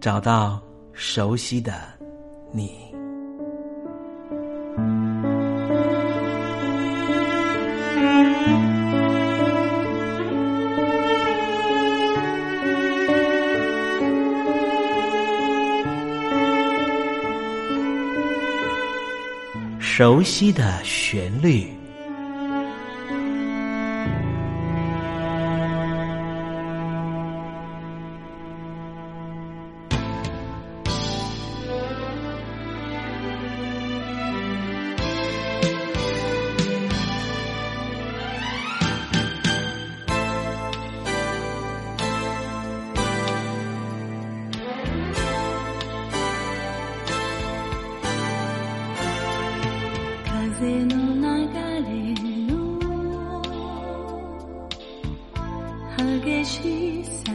找到熟悉的你，熟悉的旋律。の流れの激しさ。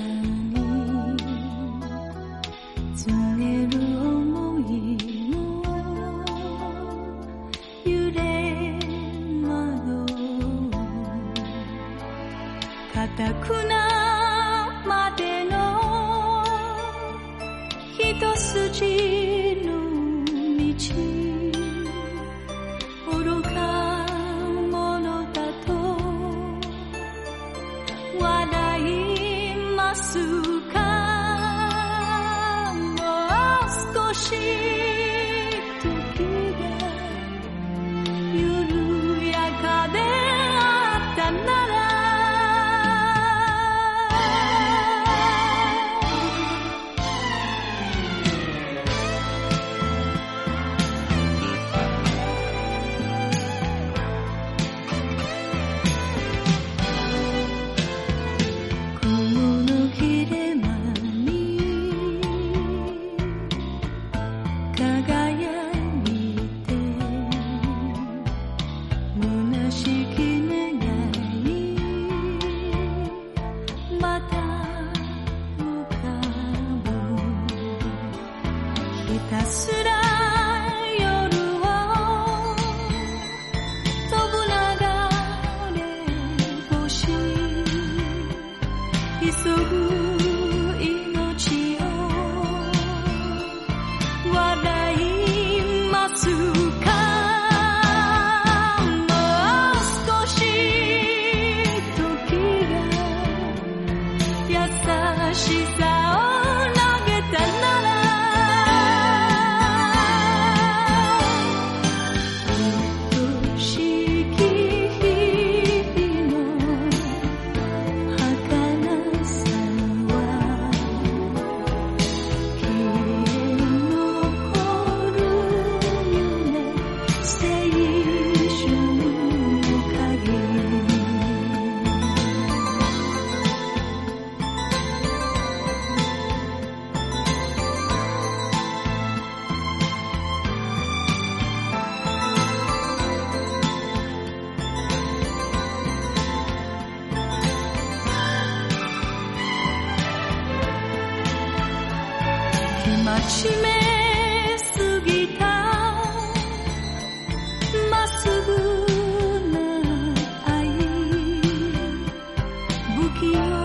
Aquí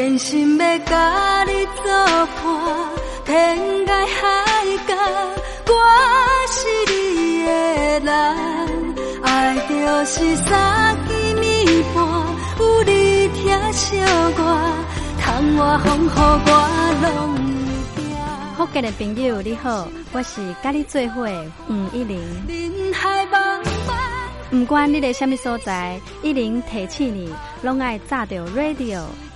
真心要甲你作伴，天涯海角，我是你的人。爱就是三更暝半，有你疼惜我，窗外风雨我拢会惊。福建的朋友你好，我是甲你做伙吴一玲。人海茫茫。不管你在什么所在，一零提起你，拢爱炸着 radio，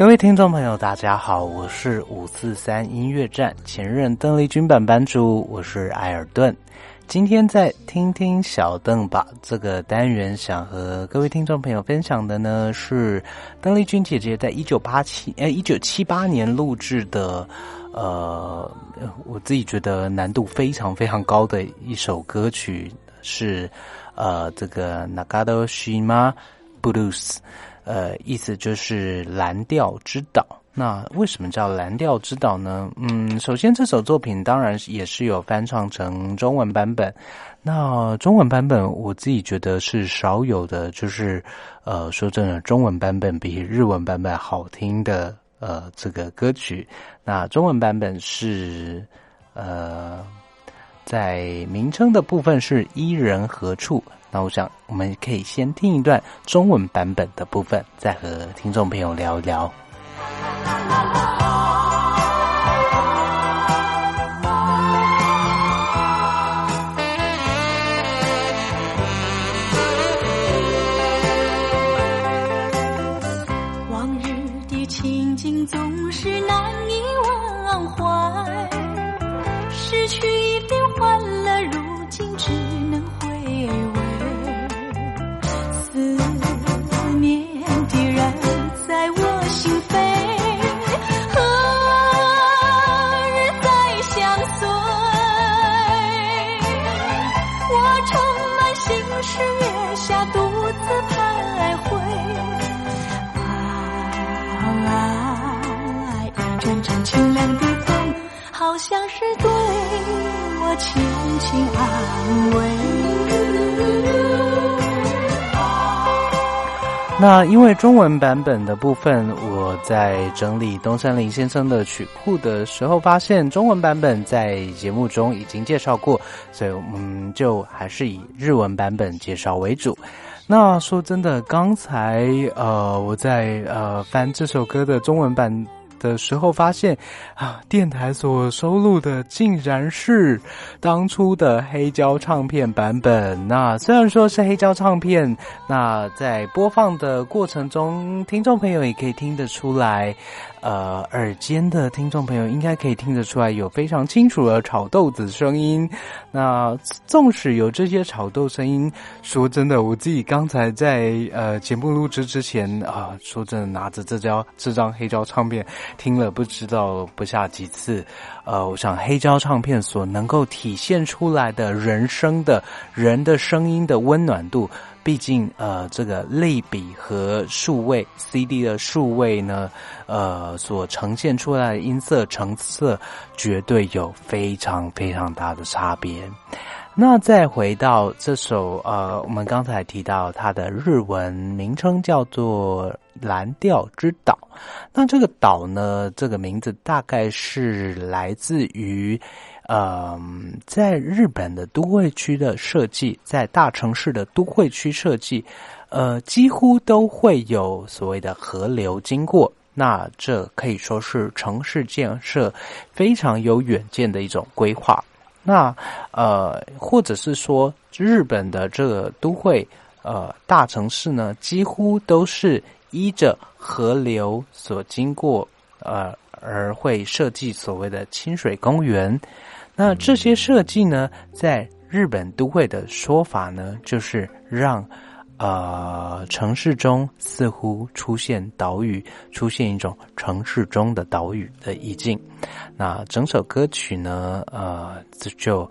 各位听众朋友，大家好，我是五四三音乐站前任邓丽君版版主，我是艾尔顿。今天在听听小邓吧这个单元，想和各位听众朋友分享的呢是邓丽君姐姐在一九八七呃一九七八年录制的，呃，我自己觉得难度非常非常高的一首歌曲是呃这个 Nagado Shima Blues，呃，意思就是蓝调之岛。那为什么叫蓝调之岛呢？嗯，首先这首作品当然也是有翻唱成中文版本。那中文版本我自己觉得是少有的，就是呃，说真的，中文版本比日文版本好听的呃这个歌曲。那中文版本是呃，在名称的部分是伊人何处？那我想我们可以先听一段中文版本的部分，再和听众朋友聊一聊。好像是对我轻轻安慰。那因为中文版本的部分，我在整理东山林先生的曲库的时候，发现中文版本在节目中已经介绍过，所以我们就还是以日文版本介绍为主。那说真的，刚才呃，我在呃翻这首歌的中文版。的时候发现，啊，电台所收录的竟然是当初的黑胶唱片版本。那虽然说是黑胶唱片，那在播放的过程中，听众朋友也可以听得出来。呃，耳尖的听众朋友应该可以听得出来，有非常清楚的炒豆子声音。那纵使有这些炒豆声音，说真的，我自己刚才在呃节目录制之前啊，说真的，拿着这张这张黑胶唱片听了不知道不下几次。呃，我想黑胶唱片所能够体现出来的人声的人的声音的温暖度。毕竟，呃，这个类比和数位 CD 的数位呢，呃，所呈现出来的音色层次绝对有非常非常大的差别。那再回到这首，呃，我们刚才提到它的日文名称叫做《蓝调之岛》。那这个岛呢，这个名字大概是来自于。嗯，在日本的都会区的设计，在大城市的都会区设计，呃，几乎都会有所谓的河流经过。那这可以说是城市建设非常有远见的一种规划。那呃，或者是说，日本的这个都会呃大城市呢，几乎都是依着河流所经过，呃，而会设计所谓的清水公园。那这些设计呢，在日本都会的说法呢，就是让呃城市中似乎出现岛屿，出现一种城市中的岛屿的意境。那整首歌曲呢，呃，就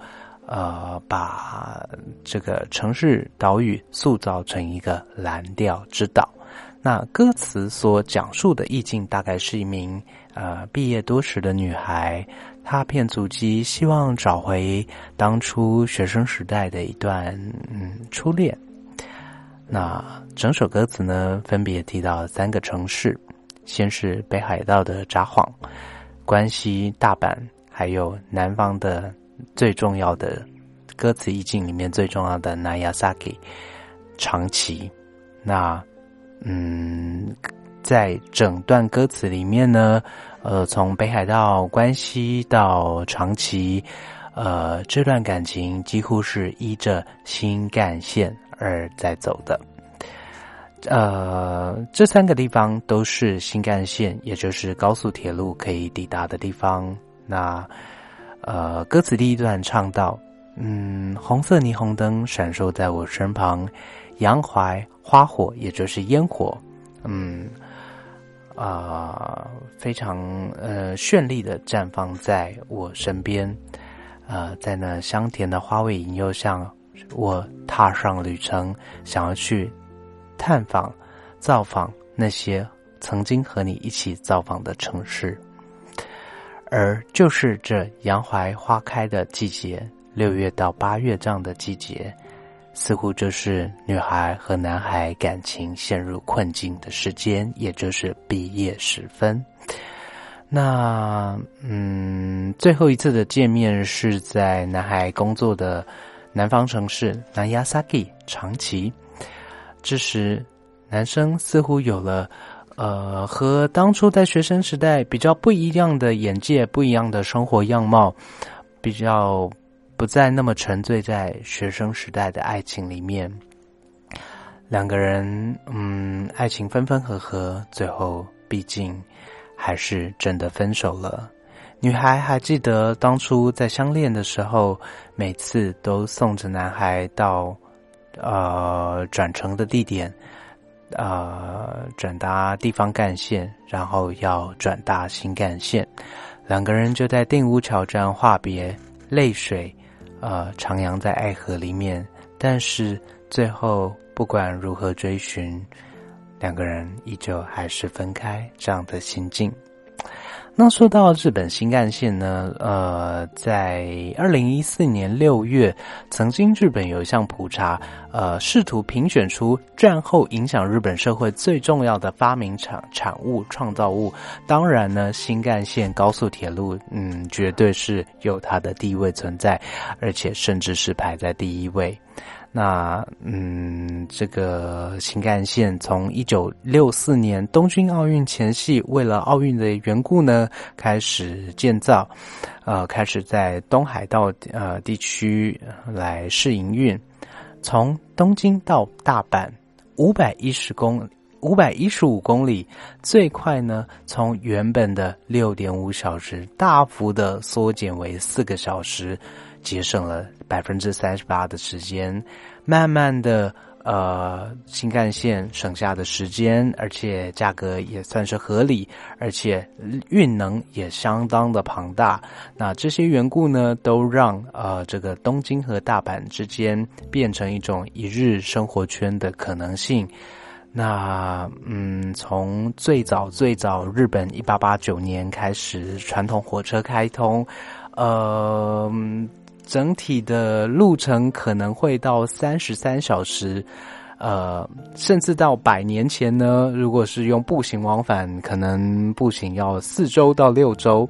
呃把这个城市岛屿塑造成一个蓝调之岛。那歌词所讲述的意境，大概是一名呃毕业多时的女孩。踏遍足迹，希望找回当初学生时代的一段嗯初恋。那整首歌词呢，分别提到三个城市，先是北海道的札幌、关西大阪，还有南方的最重要的歌词意境里面最重要的 Nayasaki 长崎。那嗯，在整段歌词里面呢。呃，从北海道关西到长崎，呃，这段感情几乎是依着新干线而在走的。呃，这三个地方都是新干线，也就是高速铁路可以抵达的地方。那呃，歌词第一段唱到：嗯，红色霓虹灯闪烁在我身旁，洋槐花火，也就是烟火，嗯。啊，非常呃绚丽的绽放在我身边，呃，在那香甜的花味引诱下，我踏上旅程，想要去探访、造访那些曾经和你一起造访的城市，而就是这洋槐花开的季节，六月到八月这样的季节。似乎就是女孩和男孩感情陷入困境的时间，也就是毕业时分。那嗯，最后一次的见面是在男孩工作的南方城市南亚萨基长崎。这时，男生似乎有了呃和当初在学生时代比较不一样的眼界，不一样的生活样貌，比较。不再那么沉醉在学生时代的爱情里面，两个人，嗯，爱情分分合合，最后毕竟还是真的分手了。女孩还记得当初在相恋的时候，每次都送着男孩到呃转乘的地点，呃转达地方干线，然后要转达新干线，两个人就在定屋桥站话别，泪水。呃，徜徉在爱河里面，但是最后不管如何追寻，两个人依旧还是分开这样的心境。那说到日本新干线呢，呃，在二零一四年六月，曾经日本有一项普查，呃，试图评选出战后影响日本社会最重要的发明产产物创造物。当然呢，新干线高速铁路，嗯，绝对是有它的地位存在，而且甚至是排在第一位。那嗯，这个新干线从一九六四年东京奥运前夕，为了奥运的缘故呢，开始建造，呃，开始在东海道呃地区来试营运，从东京到大阪五百一十公。五百一十五公里，最快呢，从原本的六点五小时大幅的缩减为四个小时，节省了百分之三十八的时间。慢慢的，呃，新干线省下的时间，而且价格也算是合理，而且运能也相当的庞大。那这些缘故呢，都让呃这个东京和大阪之间变成一种一日生活圈的可能性。那嗯，从最早最早日本一八八九年开始传统火车开通，呃，整体的路程可能会到三十三小时。呃，甚至到百年前呢，如果是用步行往返，可能步行要四周到六周。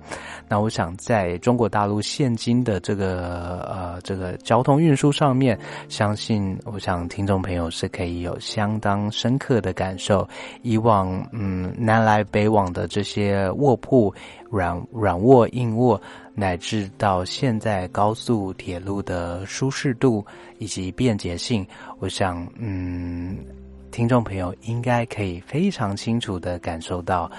那我想，在中国大陆现今的这个呃这个交通运输上面，相信我想听众朋友是可以有相当深刻的感受。以往嗯南来北往的这些卧铺，软软卧硬卧。乃至到现在高速铁路的舒适度以及便捷性，我想，嗯，听众朋友应该可以非常清楚的感受到，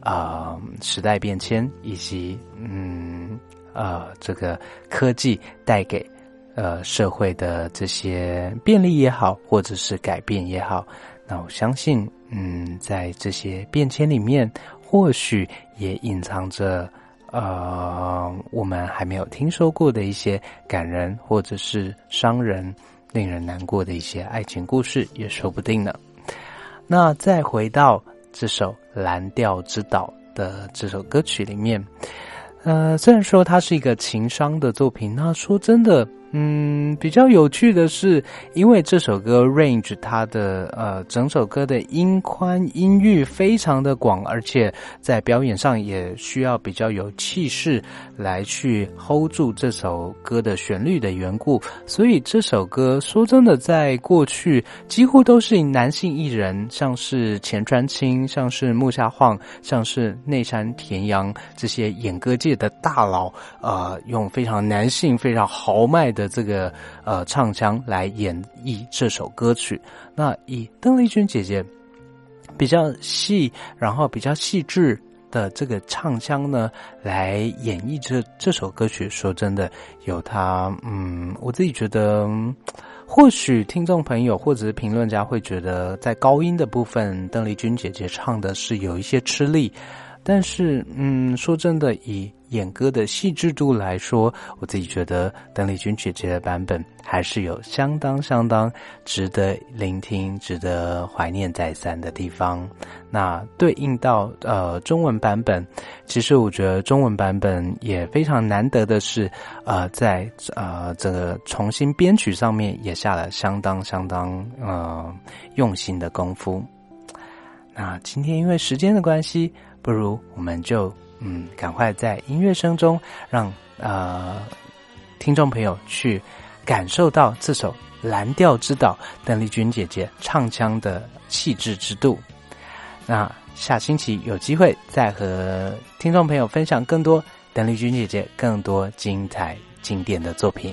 啊，时代变迁以及，嗯，呃，这个科技带给呃社会的这些便利也好，或者是改变也好，那我相信，嗯，在这些变迁里面，或许也隐藏着。呃，我们还没有听说过的一些感人或者是伤人、令人难过的一些爱情故事，也说不定呢。那再回到这首《蓝调之岛》的这首歌曲里面，呃，虽然说它是一个情伤的作品，那说真的。嗯，比较有趣的是，因为这首歌 range 它的呃整首歌的音宽音域非常的广，而且在表演上也需要比较有气势来去 hold 住这首歌的旋律的缘故，所以这首歌说真的，在过去几乎都是男性艺人，像是前川清，像是木下晃，像是内山田洋这些演歌界的大佬，呃，用非常男性、非常豪迈。的这个呃唱腔来演绎这首歌曲，那以邓丽君姐姐比较细，然后比较细致的这个唱腔呢，来演绎这这首歌曲。说真的，有她，嗯，我自己觉得，或许听众朋友或者是评论家会觉得，在高音的部分，邓丽君姐姐唱的是有一些吃力。但是，嗯，说真的，以演歌的细致度来说，我自己觉得邓丽君姐姐的版本还是有相当相当值得聆听、值得怀念再三的地方。那对应到呃中文版本，其实我觉得中文版本也非常难得的是，呃，在呃这个重新编曲上面也下了相当相当呃用心的功夫。那今天因为时间的关系。不如我们就嗯，赶快在音乐声中，让呃听众朋友去感受到这首《蓝调之岛》邓丽君姐姐唱腔的气质之度。那下星期有机会再和听众朋友分享更多邓丽君姐姐更多精彩经典的作品。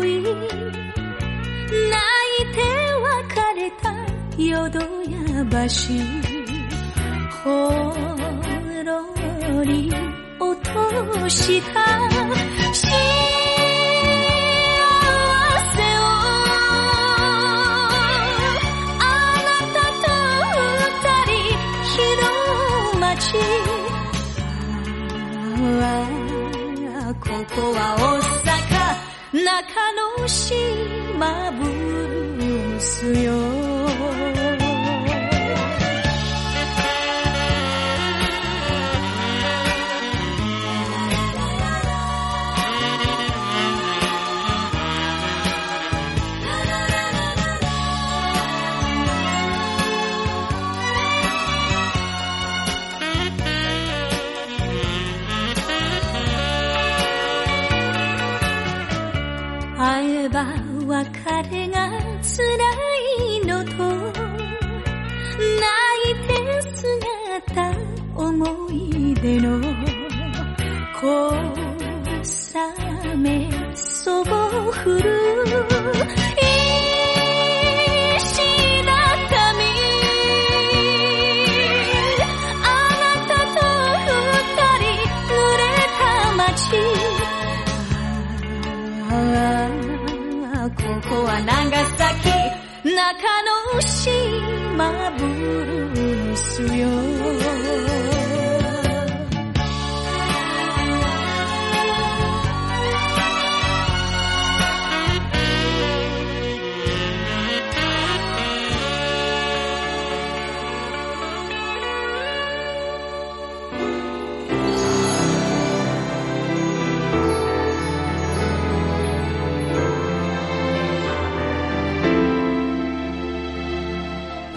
泣いて別れた淀屋橋。ほろり落とした。心ここは 무심마 부수요 会えば別れが辛いのと泣いて姿思い出の小雨そぼ降る中野島ブルースよ